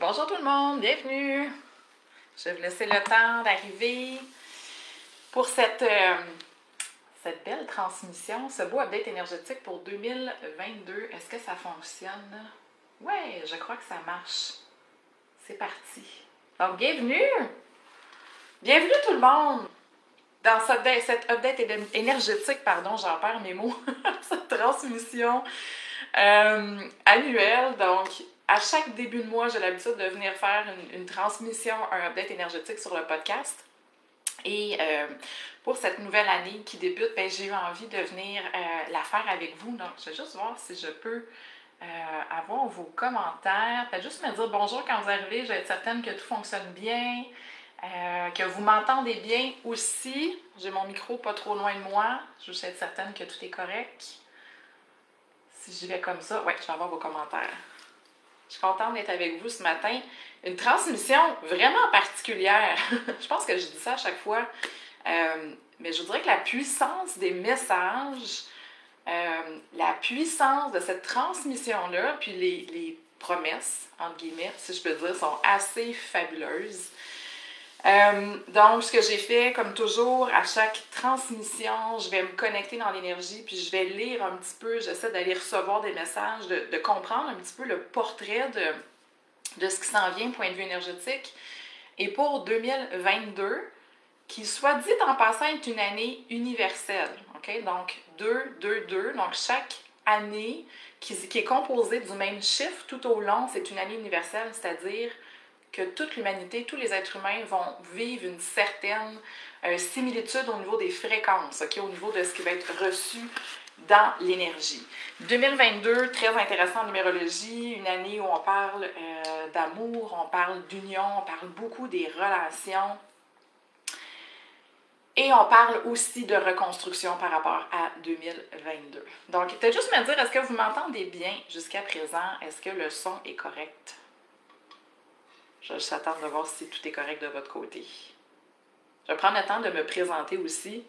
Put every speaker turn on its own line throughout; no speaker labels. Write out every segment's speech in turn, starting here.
Bonjour tout le monde, bienvenue. Je vais vous laisser le temps d'arriver pour cette, euh, belle transmission, ce beau update énergétique pour 2022. Est-ce que ça fonctionne? Oui, je crois que ça marche. C'est parti. Donc, bienvenue! Bienvenue tout le monde! Dans cette, cette update énergétique, pardon, j'en perds mes mots, cette transmission euh, annuelle. Donc, à chaque début de mois, j'ai l'habitude de venir faire une, transmission, un update énergétique sur le podcast. Et euh, pour cette nouvelle année qui débute, ben, j'ai eu envie de venir euh, la faire avec vous. Donc, je vais juste voir si je peux euh, avoir vos commentaires. Faites juste me dire bonjour quand vous arrivez. Je vais être certaine que tout fonctionne bien, que vous m'entendez bien aussi. J'ai mon micro pas trop loin de moi. Je veux être certaine que tout est correct. Si j'y vais comme ça, ouais, je vais avoir vos commentaires. Je suis contente d'être avec vous ce matin. Une transmission vraiment particulière. je pense que je dis ça à chaque fois. Euh, mais je dirais que la puissance des messages, euh, la puissance de cette transmission-là, puis les, les promesses, entre guillemets, si je peux dire, sont assez fabuleuses. Euh, donc, ce que j'ai fait, comme toujours, à chaque transmission, je vais me connecter dans l'énergie, puis je vais lire un petit peu, j'essaie d'aller recevoir des messages, de, comprendre un petit peu le portrait de, de ce qui s'en vient, point de vue énergétique. Et pour 2022, qui soit dit en passant est une année universelle, OK? Donc, 2, 2, 2. Donc, chaque année qui, qui est composée du même chiffre tout au long, c'est une année universelle, c'est-à-dire que toute l'humanité, tous les êtres humains vont vivre une certaine euh, similitude au niveau des fréquences, au niveau de ce qui va être reçu dans l'énergie. 2022, très intéressant en numérologie, une année où on parle euh, d'amour, on parle d'union, on parle beaucoup des relations. Et on parle aussi de reconstruction par rapport à 2022. Donc, peut-être juste me dire, est-ce que vous m'entendez bien jusqu'à présent? Est-ce que le son est correct? Je vais juste de voir si tout est correct de votre côté. Je vais prendre le temps de me présenter aussi.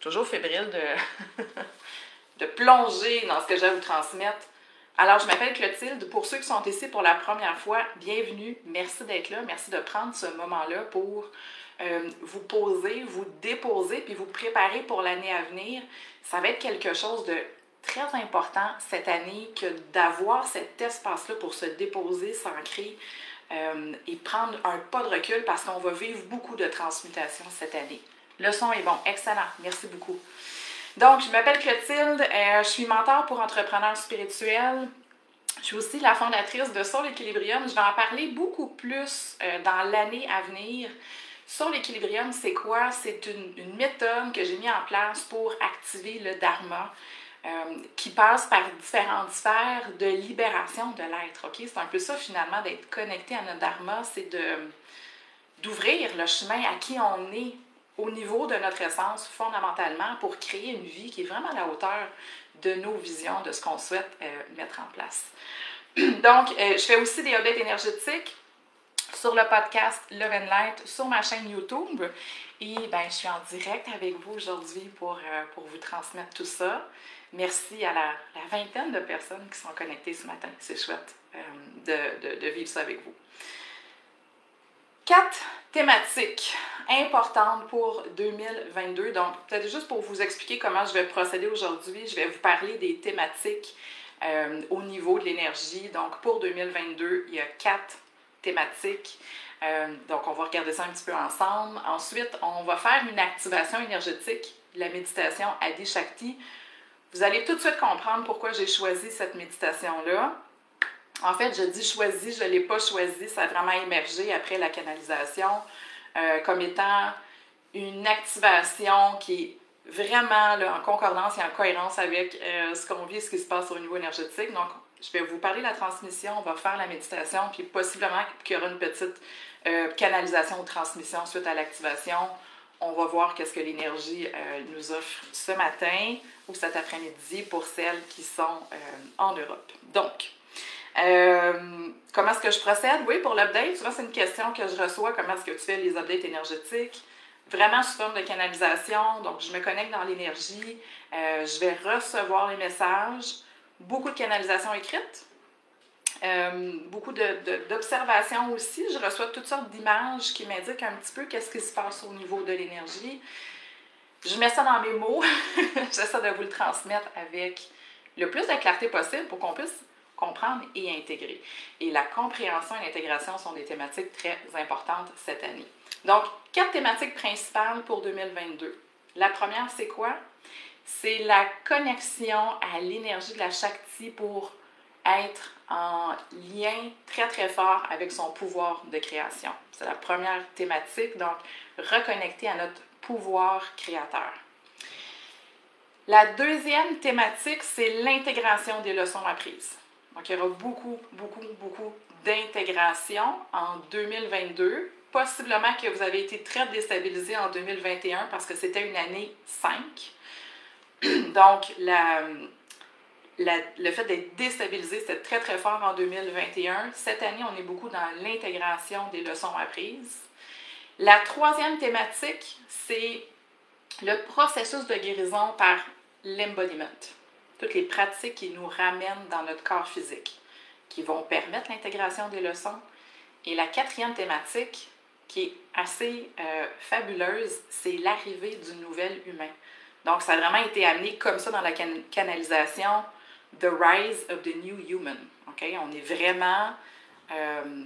Toujours fébrile de, de plonger dans ce que j'ai à vous transmettre. Alors, je m'appelle Clotilde. Pour ceux qui sont ici pour la première fois, bienvenue. Merci d'être là. Merci de prendre ce moment-là pour euh, vous poser, vous déposer, puis vous préparer pour l'année à venir. Ça va être quelque chose de très important cette année que d'avoir cet espace-là pour se déposer, s'ancrer, euh, et prendre un pas de recul parce qu'on va vivre beaucoup de transmutation cette année. Le son est bon, excellent, merci beaucoup. Donc, je m'appelle Clotilde, euh, je suis mentor pour entrepreneurs spirituels. Je suis aussi la fondatrice de Soul Equilibrium. Je vais en parler beaucoup plus euh, dans l'année à venir. Soul Equilibrium, c'est quoi? C'est une, une, méthode que j'ai mis en place pour activer le Dharma. Euh, qui passe par différentes sphères de libération de l'être. C'est un peu ça finalement d'être connecté à notre dharma, c'est d'ouvrir le chemin à qui on est au niveau de notre essence fondamentalement pour créer une vie qui est vraiment à la hauteur de nos visions, de ce qu'on souhaite euh, mettre en place. Donc, euh, je fais aussi des updates énergétiques sur le podcast Love and Light sur ma chaîne YouTube. Et ben, je suis en direct avec vous aujourd'hui pour, pour vous transmettre tout ça. Merci à la, vingtaine de personnes qui sont connectées ce matin. C'est chouette euh, de, de, vivre ça avec vous. Quatre thématiques importantes pour 2022. Donc, peut-être juste pour vous expliquer comment je vais procéder aujourd'hui, je vais vous parler des thématiques euh, au niveau de l'énergie. Donc, pour 2022, il y a quatre thématiques. Euh, donc, on va regarder ça un petit peu ensemble. Ensuite, on va faire une activation énergétique, la méditation Adi Shakti. Vous allez tout de suite comprendre pourquoi j'ai choisi cette méditation-là. En fait, je dis choisi, je ne l'ai pas choisi, ça a vraiment émergé après la canalisation euh, comme étant une activation qui est vraiment en concordance et en cohérence avec euh, ce qu'on vit et ce qui se passe au niveau énergétique. Donc, je vais vous parler de la transmission, on va faire la méditation, puis possiblement qu'il y aura une petite euh, canalisation ou transmission suite à l'activation. On va voir qu'est-ce que l'énergie nous offre ce matin ou cet après-midi pour celles qui sont euh, en Europe. Donc, euh, comment est-ce que je procède? Oui, pour l'update, souvent c'est une question que je reçois, comment est-ce que tu fais les updates énergétiques? Vraiment sous forme de canalisation, donc je me connecte dans l'énergie, euh, je vais recevoir les messages, beaucoup de canalisation écrite, beaucoup d'observations aussi. Je reçois toutes sortes d'images qui m'indiquent un petit peu qu'est-ce qui se passe au niveau de l'énergie. Je mets ça dans mes mots. J'essaie de vous le transmettre avec le plus de clarté possible pour qu'on puisse comprendre et intégrer. Et la compréhension et l'intégration sont des thématiques très importantes cette année. Donc, quatre thématiques principales pour 2022. La première, c'est quoi? C'est la connexion à l'énergie de la Shakti pour être en lien très très fort avec son pouvoir de création. C'est la première thématique, donc reconnecter à notre pouvoir créateur. La deuxième thématique, c'est l'intégration des leçons apprises. Donc, il y aura beaucoup, beaucoup, beaucoup d'intégration en 2022. Possiblement que vous avez été très déstabilisé en 2021 parce que c'était une année 5. Donc, le fait d'être déstabilisé, c'était très, très fort en 2021. Cette année, on est beaucoup dans l'intégration des leçons apprises. La troisième thématique, c'est le processus de guérison par l'embodiment. Toutes les pratiques qui nous ramènent dans notre corps physique, qui vont permettre l'intégration des leçons. Et la quatrième thématique, qui est assez euh, fabuleuse, c'est l'arrivée du nouvel humain. Donc, ça a vraiment été amené comme ça dans la canalisation The Rise of the New Human. On est vraiment euh,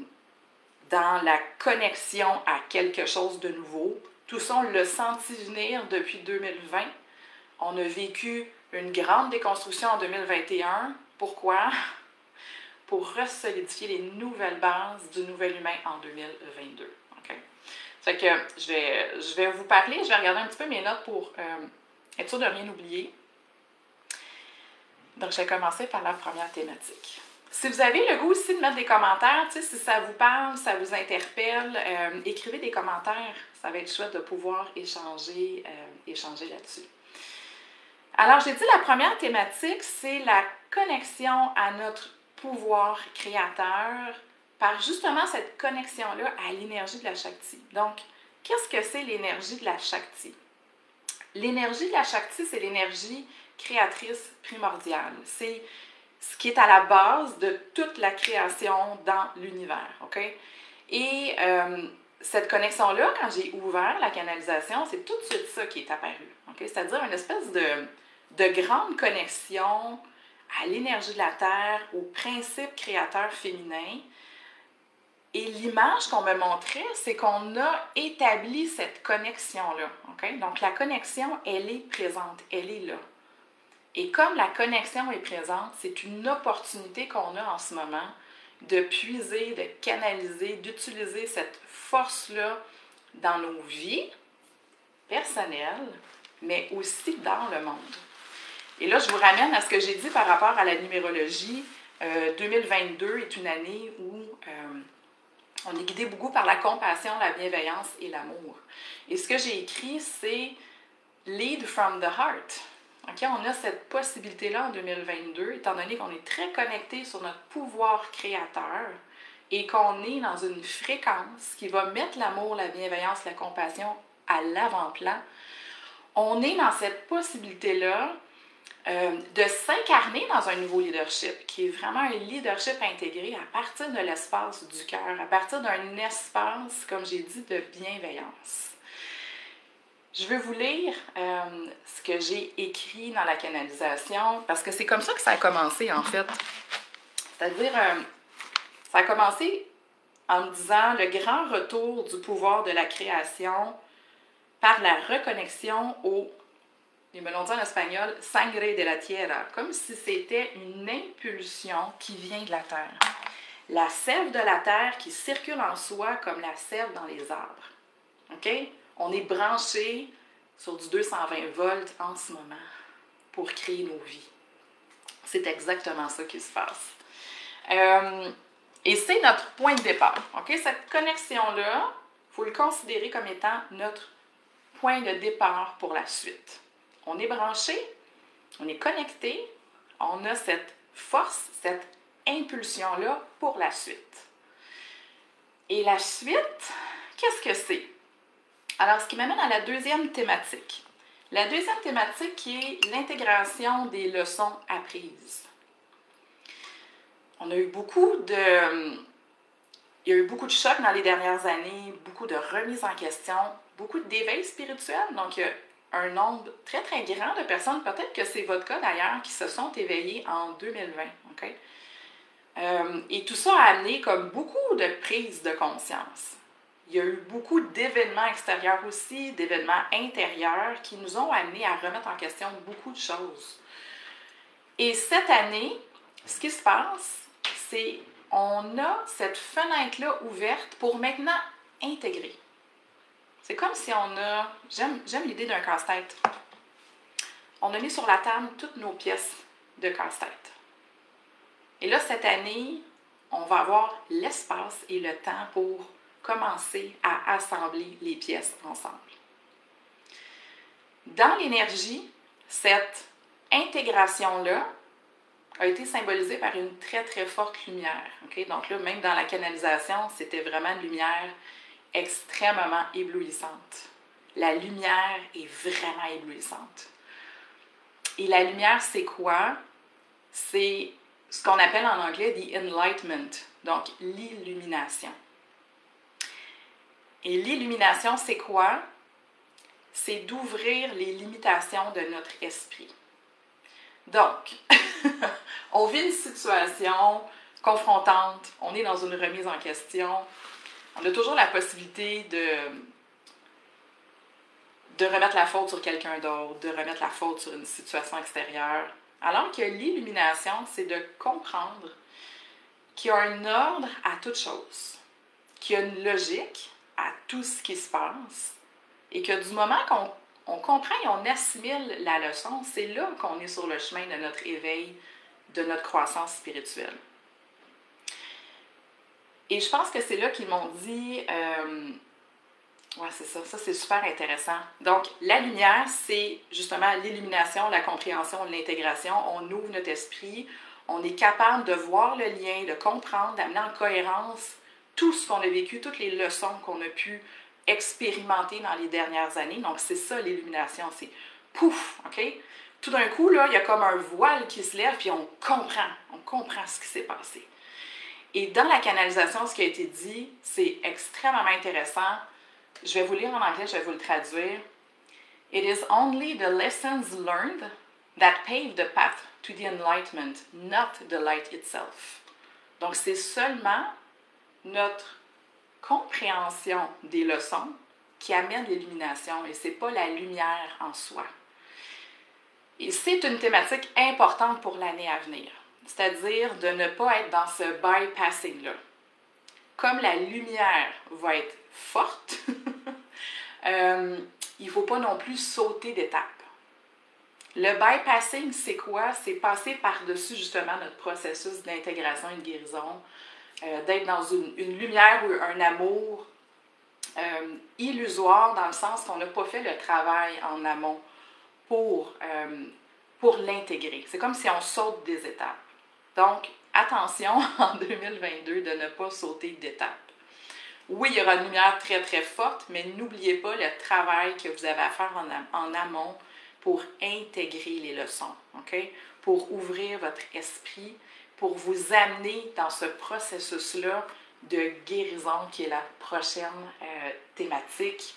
dans la connexion à quelque chose de nouveau. Tout ça, on l'a senti venir depuis 2020. On a vécu une grande déconstruction en 2021. Pourquoi? Pour resolidifier les nouvelles bases du nouvel humain en 2022. OK? je vais, je vais vous parler, je vais regarder un petit peu mes notes pour euh, être sûr de rien oublier. Donc, je vais commencer par la première thématique. Si vous avez le goût aussi de mettre des commentaires, si ça vous parle, ça vous interpelle, euh, écrivez des commentaires. Ça va être chouette de pouvoir échanger, euh, échanger là-dessus. Alors, j'ai dit la première thématique, c'est la connexion à notre pouvoir créateur par justement cette connexion-là à l'énergie de la Shakti. Donc, qu'est-ce que c'est l'énergie de la Shakti? L'énergie de la Shakti, c'est l'énergie créatrice primordiale. C'est ce qui est à la base de toute la création dans l'univers. OK? Et euh, cette connexion-là, quand j'ai ouvert la canalisation, c'est tout de suite ça qui est apparu. OK? C'est-à-dire une espèce de, de grande connexion à l'énergie de la Terre, au principe créateur féminin. Et l'image qu'on me montrait, c'est qu'on a établi cette connexion-là. Donc la connexion, elle est présente, elle est là. Et comme la connexion est présente, c'est une opportunité qu'on a en ce moment de puiser, de canaliser, d'utiliser cette force-là dans nos vies personnelles, mais aussi dans le monde. Et là, je vous ramène à ce que j'ai dit par rapport à la numérologie. 2022 euh, est une année où euh, on est guidé beaucoup par la compassion, la bienveillance et l'amour. Et ce que j'ai écrit, c'est Lead from the Heart. On a cette possibilité-là en 2022, étant donné qu'on est très connecté sur notre pouvoir créateur et qu'on est dans une fréquence qui va mettre l'amour, la bienveillance, la compassion à l'avant-plan. On est dans cette possibilité-là euh, de s'incarner dans un nouveau leadership, qui est vraiment un leadership intégré à partir de l'espace du cœur, à partir d'un espace, comme j'ai dit, de bienveillance. Je vais vous lire euh, ce que j'ai écrit dans la canalisation, parce que c'est comme ça que ça a commencé, en fait. C'est-à-dire, euh, ça a commencé en me disant le grand retour du pouvoir de la création par la reconnexion au, ils me l'ont dit en espagnol, sangre de la tierra, comme si c'était une impulsion qui vient de la terre. La sève de la terre qui circule en soi comme la sève dans les arbres. OK? On est branché sur du 220 volts en ce moment pour créer nos vies. C'est exactement ça qui se passe. Euh, et c'est notre point de départ. OK? Cette connexion-là, il faut le considérer comme étant notre point de départ pour la suite. On est branché, on est connecté, on a cette force, cette impulsion-là pour la suite. Et la suite, qu'est-ce que c'est? Alors, ce qui m'amène à la deuxième thématique. La deuxième thématique qui est l'intégration des leçons apprises. on a eu beaucoup de... Il y a eu beaucoup de chocs dans les dernières années, beaucoup de remises en question, beaucoup d'éveil spirituel. Donc, il y a un nombre très, très grand de personnes, peut-être que c'est votre cas d'ailleurs, qui se sont éveillées en 2020. OK? Euh, et tout ça a amené comme beaucoup de prises de conscience. Il y a eu beaucoup d'événements extérieurs aussi, d'événements intérieurs qui nous ont amenés à remettre en question beaucoup de choses. Et cette année, ce qui se passe, c'est on a cette fenêtre-là ouverte pour maintenant intégrer. C'est comme si on a, j'aime l'idée d'un casse-tête. On a mis sur la table toutes nos pièces de casse-tête. Et là, cette année, on va avoir l'espace et le temps pour commencer à assembler les pièces ensemble. Dans l'énergie, cette intégration-là a été symbolisée par une très, très forte lumière. Donc là, même dans la canalisation, c'était vraiment une lumière extrêmement éblouissante. La lumière est vraiment éblouissante. Et la lumière, c'est quoi? C'est ce qu'on appelle en anglais the enlightenment, donc l'illumination. Et l'illumination, c'est quoi? C'est d'ouvrir les limitations de notre esprit. Donc, on vit une situation confrontante, on est dans une remise en question, on a toujours la possibilité de, remettre la faute sur quelqu'un d'autre, de remettre la faute sur une situation extérieure. Alors que l'illumination, c'est de comprendre qu'il y a un ordre à toute chose, qu'il y a une logique à tout ce qui se passe, et que du moment qu'on on comprend et on assimile la leçon, c'est là qu'on est sur le chemin de notre éveil, de notre croissance spirituelle. Et je pense que c'est là qu'ils m'ont dit, euh, ouais, c'est ça, ça c'est super intéressant. Donc, la lumière, c'est justement l'illumination, la compréhension, l'intégration. On ouvre notre esprit, on est capable de voir le lien, de comprendre, d'amener en cohérence tout ce qu'on a vécu, toutes les leçons qu'on a pu expérimenté dans les dernières années. Donc, c'est ça l'illumination, c'est pouf, OK? Tout d'un coup, là, il y a comme un voile qui se lève, puis on comprend, on comprend ce qui s'est passé. Et dans la canalisation, ce qui a été dit, c'est extrêmement intéressant. Je vais vous lire en anglais, je vais vous le traduire. It is only the lessons learned that pave the path to the enlightenment, not the light itself. Donc, c'est seulement notre compréhension des leçons qui amène l'illumination et ce n'est pas la lumière en soi. Et c'est une thématique importante pour l'année à venir, c'est-à-dire de ne pas être dans ce bypassing-là. Comme la lumière va être forte, euh, il ne faut pas non plus sauter d'étape. Le bypassing, c'est quoi? C'est passer par-dessus justement notre processus d'intégration et de guérison, euh, d'être dans une, lumière ou un amour euh, illusoire dans le sens qu'on n'a pas fait le travail en amont pour, euh, pour l'intégrer. C'est comme si on saute des étapes. Donc, attention en 2022 de ne pas sauter d'étapes. Oui, il y aura une lumière très très forte, mais n'oubliez pas le travail que vous avez à faire en, en amont pour intégrer les leçons? Pour ouvrir votre esprit, pour vous amener dans ce processus-là de guérison qui est la prochaine euh, thématique.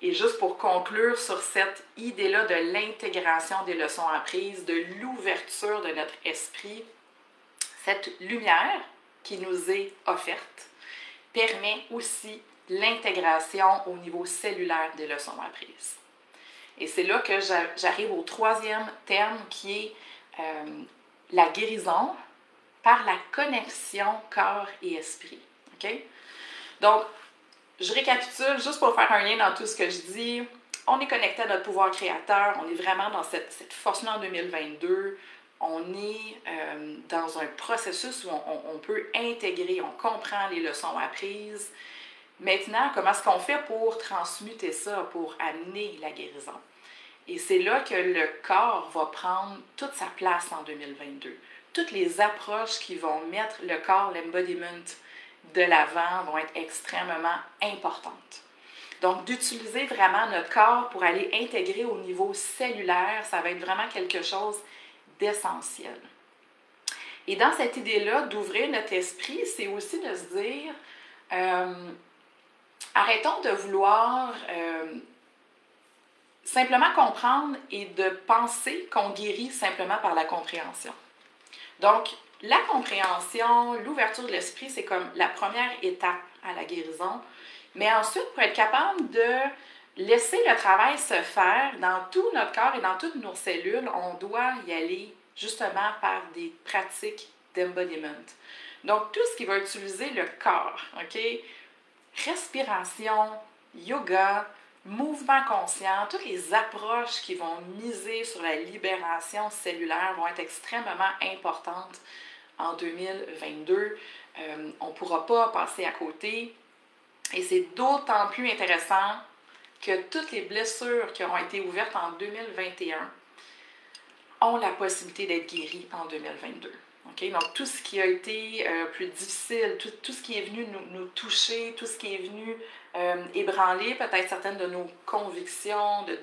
Et juste pour conclure sur cette idée-là de l'intégration des leçons apprises, de l'ouverture de notre esprit, cette lumière qui nous est offerte permet aussi l'intégration au niveau cellulaire des leçons apprises. Et c'est là que j'arrive au troisième terme qui est euh, la guérison par la connexion corps et esprit. OK? Donc, je récapitule juste pour faire un lien dans tout ce que je dis. On est connecté à notre pouvoir créateur, on est vraiment dans cette, force-là en 2022. On est euh, dans un processus où on, peut intégrer, on comprend les leçons apprises. Maintenant, comment est-ce qu'on fait pour transmuter ça, pour amener la guérison? Et c'est là que le corps va prendre toute sa place en 2022. Toutes les approches qui vont mettre le corps, l'embodiment de l'avant vont être extrêmement importantes. Donc, d'utiliser vraiment notre corps pour aller intégrer au niveau cellulaire, ça va être vraiment quelque chose d'essentiel. Et dans cette idée-là d'ouvrir notre esprit, c'est aussi de se dire, euh, arrêtons de vouloir euh, simplement comprendre et de penser qu'on guérit simplement par la compréhension. Donc, la compréhension, l'ouverture de l'esprit, c'est comme la première étape à la guérison. Mais ensuite, pour être capable de laisser le travail se faire dans tout notre corps et dans toutes nos cellules, on doit y aller justement par des pratiques d'embodiment. Donc, tout ce qui va utiliser le corps, OK? Respiration, yoga, mouvement conscient, toutes les approches qui vont miser sur la libération cellulaire vont être extrêmement importantes en 2022. Euh, on ne pourra pas passer à côté. Et c'est d'autant plus intéressant que toutes les blessures qui auront été ouvertes en 2021 ont la possibilité d'être guéries en 2022. Donc, tout ce qui a été euh, plus difficile, tout, ce qui est venu nous, toucher, tout ce qui est venu euh, ébranler peut-être certaines de nos convictions, de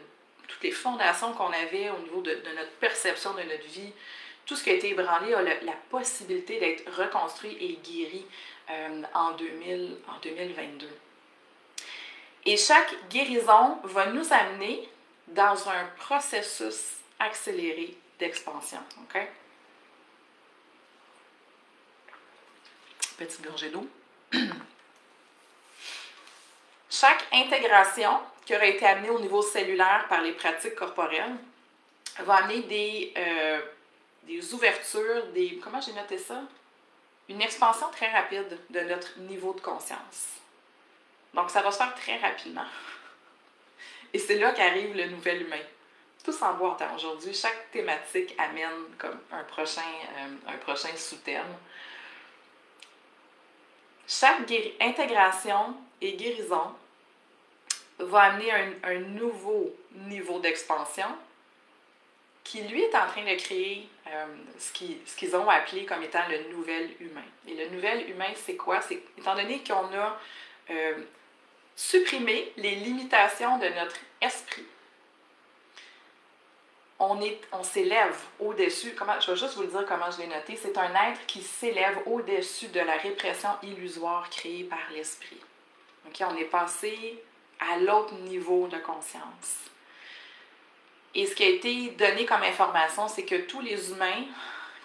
toutes les fondations qu'on avait au niveau de, notre perception de notre vie, tout ce qui a été ébranlé a la possibilité d'être reconstruit et guéri euh, en, 2000, en 2022. Et chaque guérison va nous amener dans un processus accéléré d'expansion. Petite gorgée d'eau. Chaque intégration qui aura été amenée au niveau cellulaire par les pratiques corporelles va amener des, euh, des ouvertures, des. Comment j'ai noté ça? Une expansion très rapide de notre niveau de conscience. Donc, ça va se faire très rapidement. Et c'est là qu'arrive le nouvel humain. Tout en boîte aujourd'hui. Chaque thématique amène comme un prochain, euh, un prochain sous-thème. Chaque intégration et guérison va amener un, un nouveau niveau d'expansion qui, lui, est en train de créer euh, ce qu'ils ont appelé comme étant le nouvel humain. Et le nouvel humain, c'est quoi? C'est étant donné qu'on a euh, supprimé les limitations de notre esprit, on, on s'élève au-dessus. Comment, je vais juste vous le dire comment je l'ai noté. C'est un être qui s'élève au-dessus de la répression illusoire créée par l'esprit. Ok, On est passé à l'autre niveau de conscience. Et ce qui a été donné comme information, c'est que tous les humains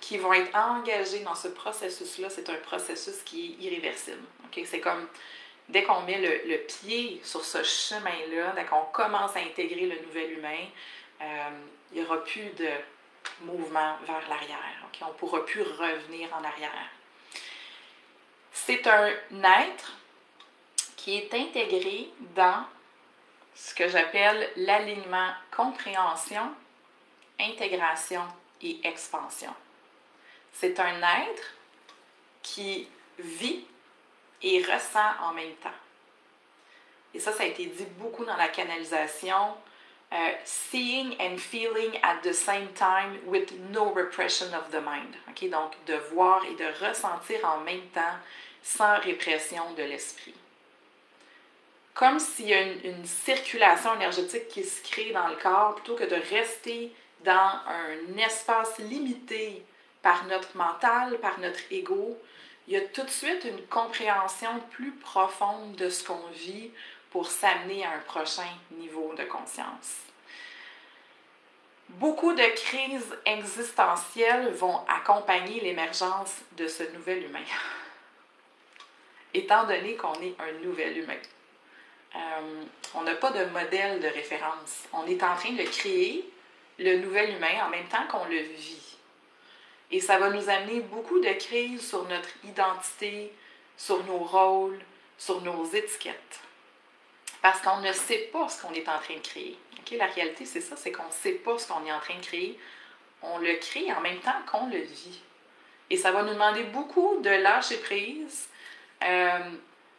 qui vont être engagés dans ce processus-là, c'est un processus qui est irréversible. C'est comme dès qu'on met le, le, pied sur ce chemin-là, dès qu'on commence à intégrer le nouvel humain, il n'y aura plus de mouvement vers l'arrière. On ne pourra plus revenir en arrière. C'est un être qui est intégré dans ce que j'appelle l'alignement compréhension, intégration et expansion. C'est un être qui vit et ressent en même temps. Et ça, ça a été dit beaucoup dans la canalisation. Euh, seeing and feeling at the same time with no repression of the mind. Donc, de voir et de ressentir en même temps sans répression de l'esprit comme s'il y a une, circulation énergétique qui se crée dans le corps plutôt que de rester dans un espace limité par notre mental, par notre ego. Il y a tout de suite une compréhension plus profonde de ce qu'on vit pour s'amener à un prochain niveau de conscience. Beaucoup de crises existentielles vont accompagner l'émergence de ce nouvel humain, étant donné qu'on est un nouvel humain. Euh, on n'a pas de modèle de référence. On est en train de créer le nouvel humain en même temps qu'on le vit. Et ça va nous amener beaucoup de crises sur notre identité, sur nos rôles, sur nos étiquettes. Parce qu'on ne sait pas ce qu'on est en train de créer. La réalité, c'est ça, c'est qu'on ne sait pas ce qu'on est en train de créer. On le crée en même temps qu'on le vit. Et ça va nous demander beaucoup de lâcher prise, euh,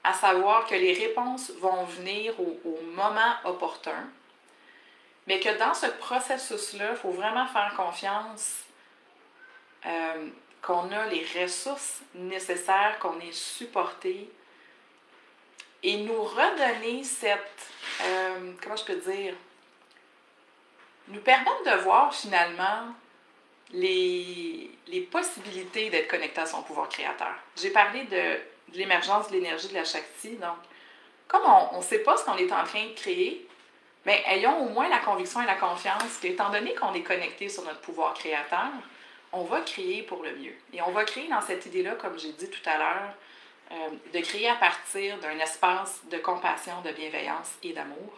à savoir que les réponses vont venir au, moment opportun, mais que dans ce processus-là, il faut vraiment faire confiance euh, qu'on a les ressources nécessaires, qu'on est supporté et nous redonner cette, euh, comment je peux dire, nous permettre de voir finalement les, les possibilités d'être connecté à son pouvoir créateur. J'ai parlé de, l'émergence de l'énergie de la Shakti. Donc, comme on ne sait pas ce qu'on est en train de créer, mais ayons au moins la conviction et la confiance qu'étant donné qu'on est connecté sur notre pouvoir créateur, on va créer pour le mieux. Et on va créer dans cette idée-là, comme j'ai dit tout à l'heure, euh, de créer à partir d'un espace de compassion, de bienveillance et d'amour.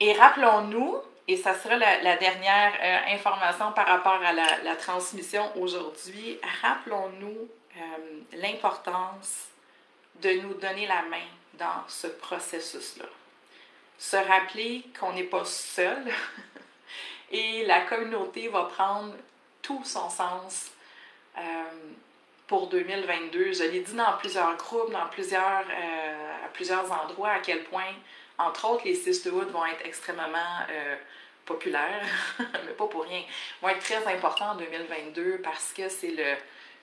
Et rappelons-nous, et ça sera la, dernière euh, information par rapport à la, transmission aujourd'hui, rappelons-nous euh, l'importance de nous donner la main dans ce processus-là. Se rappeler qu'on n'est pas seul et la communauté va prendre tout son sens pour 2022. Je l'ai dit dans plusieurs groupes, dans plusieurs, à plusieurs endroits, à quel point entre autres, les sisterhoods vont être extrêmement euh, populaires, mais pas pour rien, vont être très importants en 2022 parce que c'est le,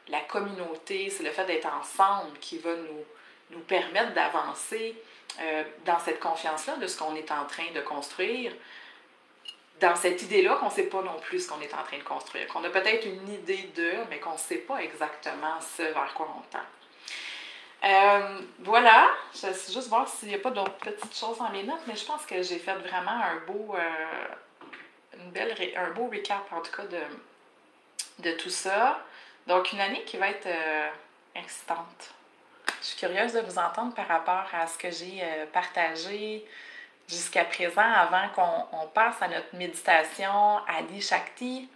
la communauté, c'est le fait d'être ensemble qui va nous, nous permettre d'avancer euh, dans cette confiance-là de ce qu'on est en train de construire, dans cette idée-là qu'on ne sait pas non plus ce qu'on est en train de construire, qu'on a peut-être une idée de, mais qu'on ne sait pas exactement ce vers quoi on tend. Euh, voilà, je vais juste voir s'il n'y a pas d'autres petites choses dans mes notes, mais je pense que j'ai fait vraiment un beau, euh, une belle un beau recap en tout cas de, de tout ça. Donc une année qui va être euh, excitante. Je suis curieuse de vous entendre par rapport à ce que j'ai partagé jusqu'à présent avant qu'on passe à notre méditation Adi Shakti.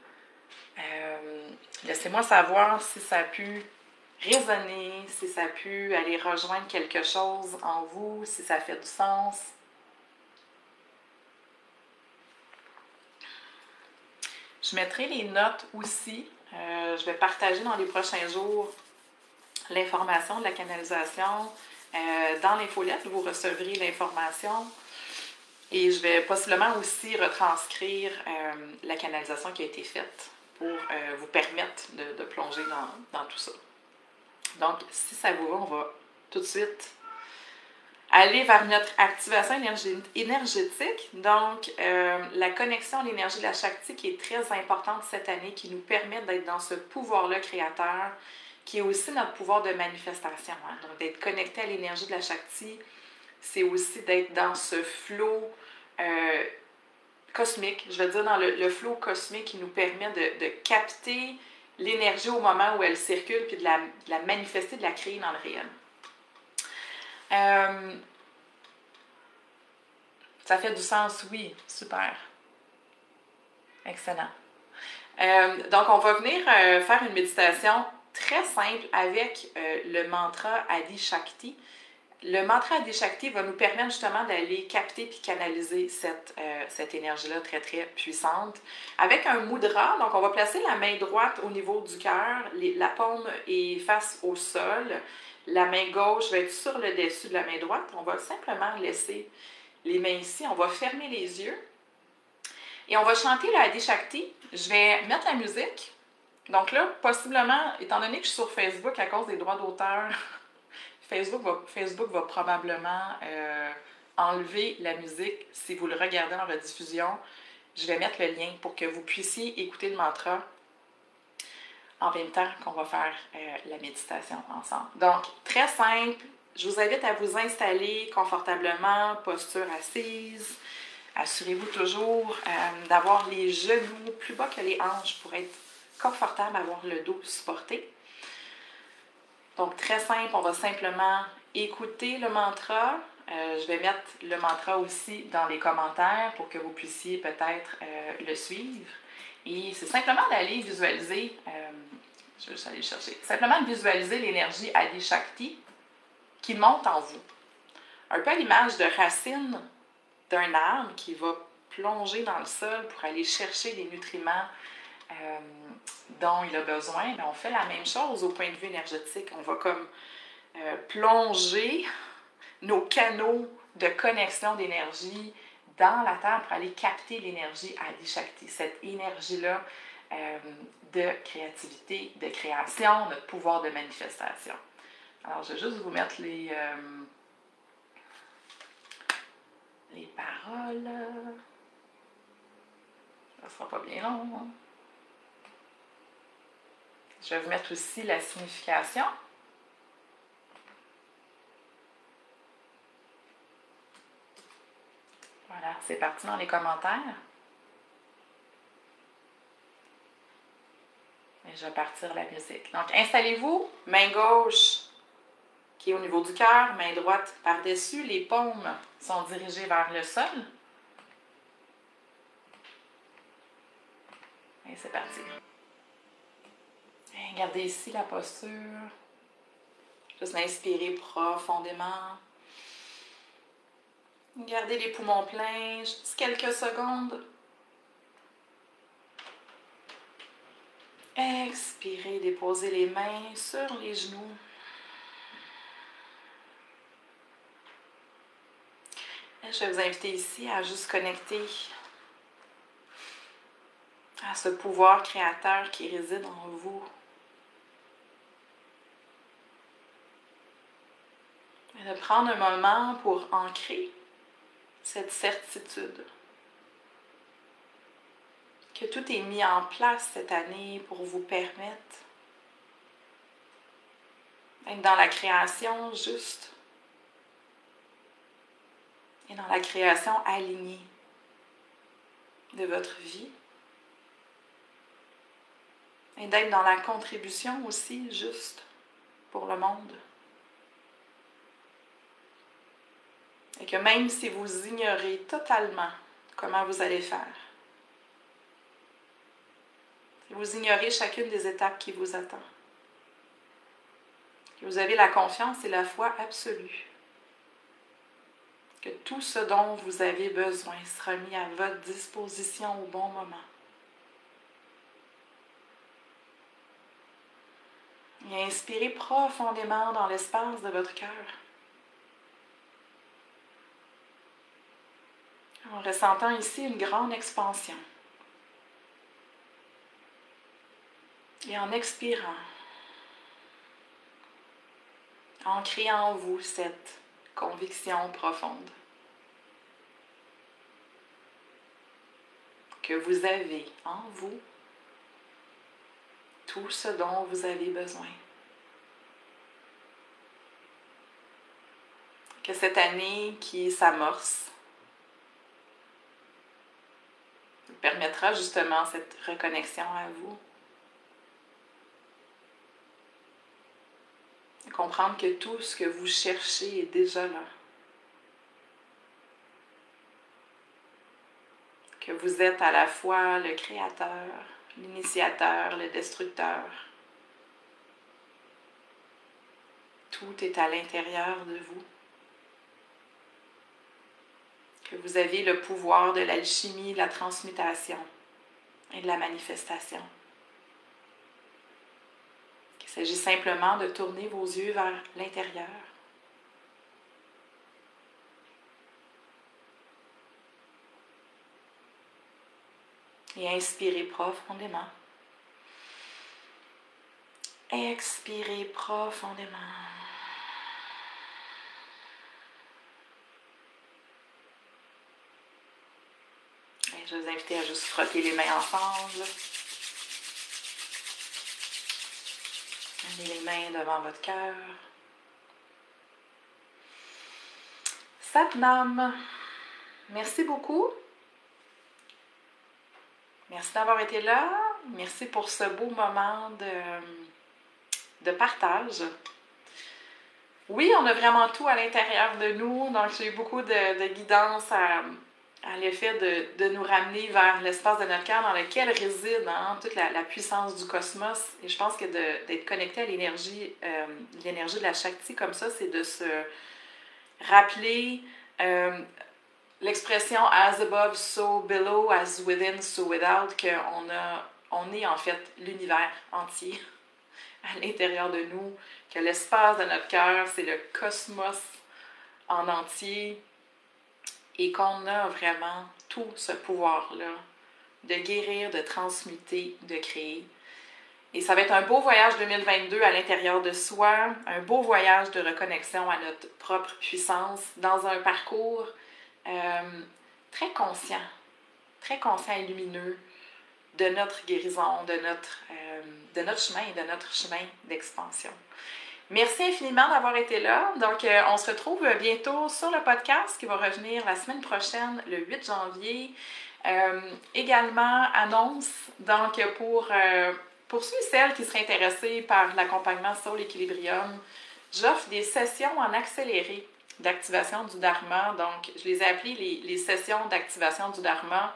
Laissez-moi savoir si ça a pu résonner, si ça a pu aller rejoindre quelque chose en vous, si ça fait du sens. Je mettrai les notes aussi. Euh, je vais partager dans les prochains jours l'information de la canalisation. Euh, dans l'infolette, vous recevrez l'information. Et je vais possiblement aussi retranscrire euh, la canalisation qui a été faite pour vous permettre de, plonger dans tout ça. Donc, si ça vous va, on va tout de suite aller vers notre activation énergétique. Donc, euh, la connexion à l'énergie de la Shakti qui est très importante cette année, qui nous permet d'être dans ce pouvoir-là créateur, qui est aussi notre pouvoir de manifestation. Hein. Donc, d'être connecté à l'énergie de la Shakti, c'est aussi d'être dans ce flot euh, cosmique, je veux dire dans le, le flot cosmique qui nous permet de, capter l'énergie au moment où elle circule, puis de la, manifester, de la créer dans le réel. Euh, ça fait du sens, oui, super. Excellent. Euh, donc, on va venir faire une méditation très simple avec le mantra Adi Shakti le mantra Adishakti va nous permettre justement d'aller capter puis canaliser cette, euh, cette énergie-là très, très puissante. Avec un mudra, donc on va placer la main droite au niveau du cœur, la paume est face au sol, la main gauche va être sur le dessus de la main droite. On va simplement laisser les mains ici, on va fermer les yeux et on va chanter le Adishakti. Je vais mettre la musique. Donc là, possiblement, étant donné que je suis sur Facebook à cause des droits d'auteur, Facebook va, probablement euh, enlever la musique si vous le regardez en rediffusion. Je vais mettre le lien pour que vous puissiez écouter le mantra en même temps qu'on va faire euh, la méditation ensemble. Donc, très simple. Je vous invite à vous installer confortablement, posture assise. Assurez-vous toujours euh, d'avoir les genoux plus bas que les hanches pour être confortable, avoir le dos supporté. Donc, très simple, on va simplement écouter le mantra. Euh, je vais mettre le mantra aussi dans les commentaires pour que vous puissiez peut-être euh, le suivre. Et c'est simplement d'aller visualiser, euh, je vais aller chercher, simplement visualiser l'énergie Adi Shakti qui monte en vous. Un peu à l'image de racines d'un arbre qui va plonger dans le sol pour aller chercher des nutriments euh, dont il a besoin, on fait la même chose au point de vue énergétique. On va comme euh, plonger nos canaux de connexion d'énergie dans la Terre pour aller capter l'énergie Adi cette énergie-là euh, de créativité, de création, notre pouvoir de manifestation. Alors, je vais juste vous mettre les, les paroles. Ça sera pas bien long. Hein? Je vais vous mettre aussi la signification. Voilà, c'est parti dans les commentaires. Et je vais partir la musique. Donc, installez-vous, main gauche qui est au niveau du cœur, main droite par-dessus. Les paumes sont dirigées vers le sol. Et c'est parti. Gardez ici la posture. Juste inspirer profondément. Gardez les poumons pleins, juste quelques secondes. Expirez, déposez les mains sur les genoux. Je vais vous inviter ici à juste connecter à ce pouvoir créateur qui réside en vous. De prendre un moment pour ancrer cette certitude que tout est mis en place cette année pour vous permettre d'être dans la création juste et dans la création alignée de votre vie et d'être dans la contribution aussi juste pour le monde. Et que même si vous ignorez totalement comment vous allez faire, vous ignorez chacune des étapes qui vous attendent, que vous avez la confiance et la foi absolue, que tout ce dont vous avez besoin sera mis à votre disposition au bon moment. Et inspirez profondément dans l'espace de votre cœur. En ressentant ici une grande expansion. Et en expirant, ancrez en vous cette conviction profonde que vous avez en vous tout ce dont vous avez besoin. Que cette année qui s'amorce permettra justement cette reconnexion à vous. Comprendre que tout ce que vous cherchez est déjà là. Que vous êtes à la fois le créateur, l'initiateur, le destructeur. Tout est à l'intérieur de vous. Vous avez le pouvoir de l'alchimie, de la transmutation et de la manifestation. Qu'il s'agit simplement de tourner vos yeux vers l'intérieur. et inspirez profondément. Expirez profondément. Et je vous inviter à juste frotter les mains ensemble. Amenez les mains devant votre cœur. Satnam. Merci beaucoup. Merci d'avoir été là. Merci pour ce beau moment de, de partage. Oui, on a vraiment tout à l'intérieur de nous. Donc, j'ai eu beaucoup de, guidance à, l'effet de, nous ramener vers l'espace de notre cœur dans lequel réside hein, toute la, puissance du cosmos. Et je pense que d'être connecté à l'énergie, euh, l'énergie de la Shakti comme ça, c'est de se rappeler euh, l'expression as above, so below, as within, so without, qu'on a, on est en fait l'univers entier à l'intérieur de nous, que l'espace de notre cœur, c'est le cosmos en entier et qu'on a vraiment tout ce pouvoir-là de guérir, de transmuter, de créer. Et ça va être un beau voyage 2022 à l'intérieur de soi, un beau voyage de reconnexion à notre propre puissance dans un parcours euh, très conscient, très conscient et lumineux, de notre guérison, de notre, euh, de notre chemin de notre chemin d'expansion. Merci infiniment d'avoir été là. Donc, euh, on se retrouve bientôt sur le podcast qui va revenir la semaine prochaine, le 8 janvier. Euh, également, annonce, donc pour, pour ceux et celles qui seraient intéressés par l'accompagnement sur l'équilibrium, j'offre des sessions en accéléré d'activation du Dharma. Donc, je les ai appelées les, sessions d'activation du Dharma.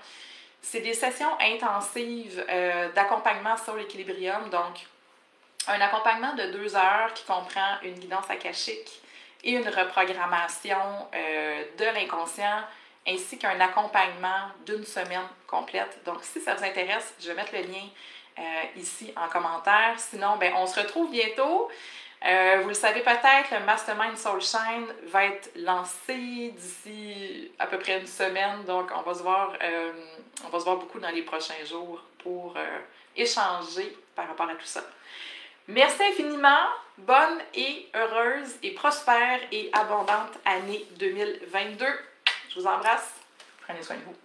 C'est des sessions intensives euh, d'accompagnement sur l'équilibrium. Donc, un accompagnement de deux heures qui comprend une guidance akashique et une reprogrammation euh, de l'inconscient, ainsi qu'un accompagnement d'une semaine complète. Donc, si ça vous intéresse, je vais mettre le lien euh, ici en commentaire. Sinon, ben, on se retrouve bientôt. Euh, vous le savez peut-être, le Mastermind Soul Shine va être lancé d'ici à peu près une semaine. Donc, on va se voir, on va se voir beaucoup dans les prochains jours pour échanger par rapport à tout ça. Merci infiniment. Bonne et heureuse et prospère et abondante année 2022. Je vous embrasse. Prenez soin de vous.